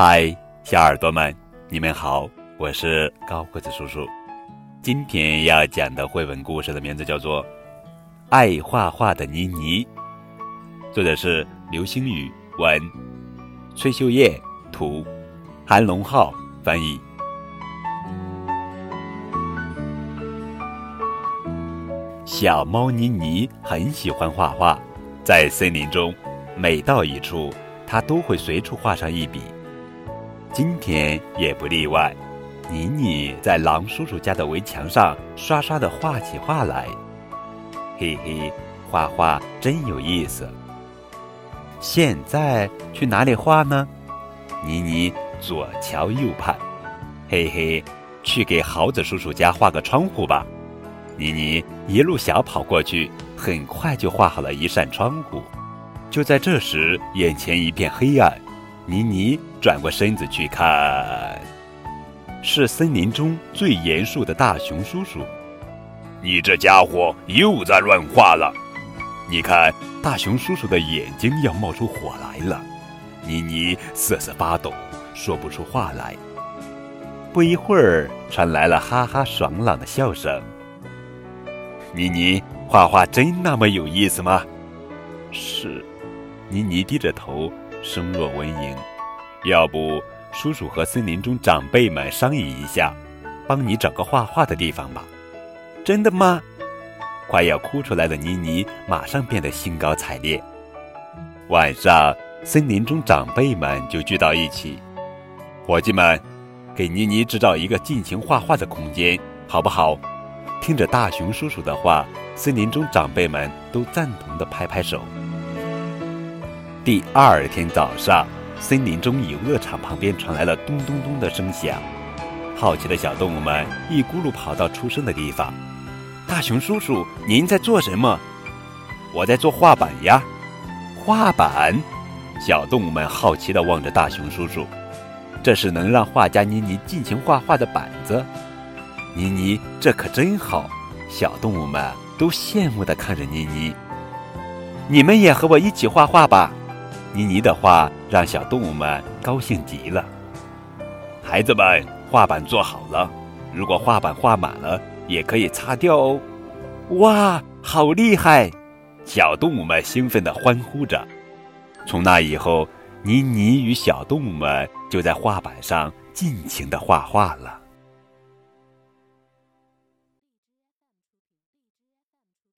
嗨，小耳朵们，你们好，我是高个子叔叔。今天要讲的绘本故事的名字叫做《爱画画的妮妮》，作者是刘星宇文，崔秀叶图，韩龙浩翻译。小猫妮妮很喜欢画画，在森林中，每到一处，它都会随处画上一笔。今天也不例外，妮妮在狼叔叔家的围墙上刷刷地画起画来。嘿嘿，画画真有意思。现在去哪里画呢？妮妮左瞧右盼，嘿嘿，去给豪子叔叔家画个窗户吧。妮妮一路小跑过去，很快就画好了一扇窗户。就在这时，眼前一片黑暗。妮妮转过身子去看，是森林中最严肃的大熊叔叔。你这家伙又在乱画了！你看，大熊叔叔的眼睛要冒出火来了。妮妮瑟瑟发抖，说不出话来。不一会儿，传来了哈哈爽朗的笑声。妮妮，画画真那么有意思吗？是。妮妮低着头。声若蚊蝇，要不叔叔和森林中长辈们商议一下，帮你找个画画的地方吧？真的吗？快要哭出来的妮妮马上变得兴高采烈。晚上，森林中长辈们就聚到一起，伙计们，给妮妮制造一个尽情画画的空间，好不好？听着大熊叔叔的话，森林中长辈们都赞同地拍拍手。第二天早上，森林中游乐场旁边传来了咚咚咚的声响。好奇的小动物们一咕噜跑到出声的地方。大熊叔叔，您在做什么？我在做画板呀。画板？小动物们好奇地望着大熊叔叔。这是能让画家妮妮尽情画画的板子。妮妮，这可真好。小动物们都羡慕地看着妮妮。你们也和我一起画画吧。妮妮的话让小动物们高兴极了。孩子们，画板做好了，如果画板画满了，也可以擦掉哦。哇，好厉害！小动物们兴奋地欢呼着。从那以后，妮妮与小动物们就在画板上尽情地画画了。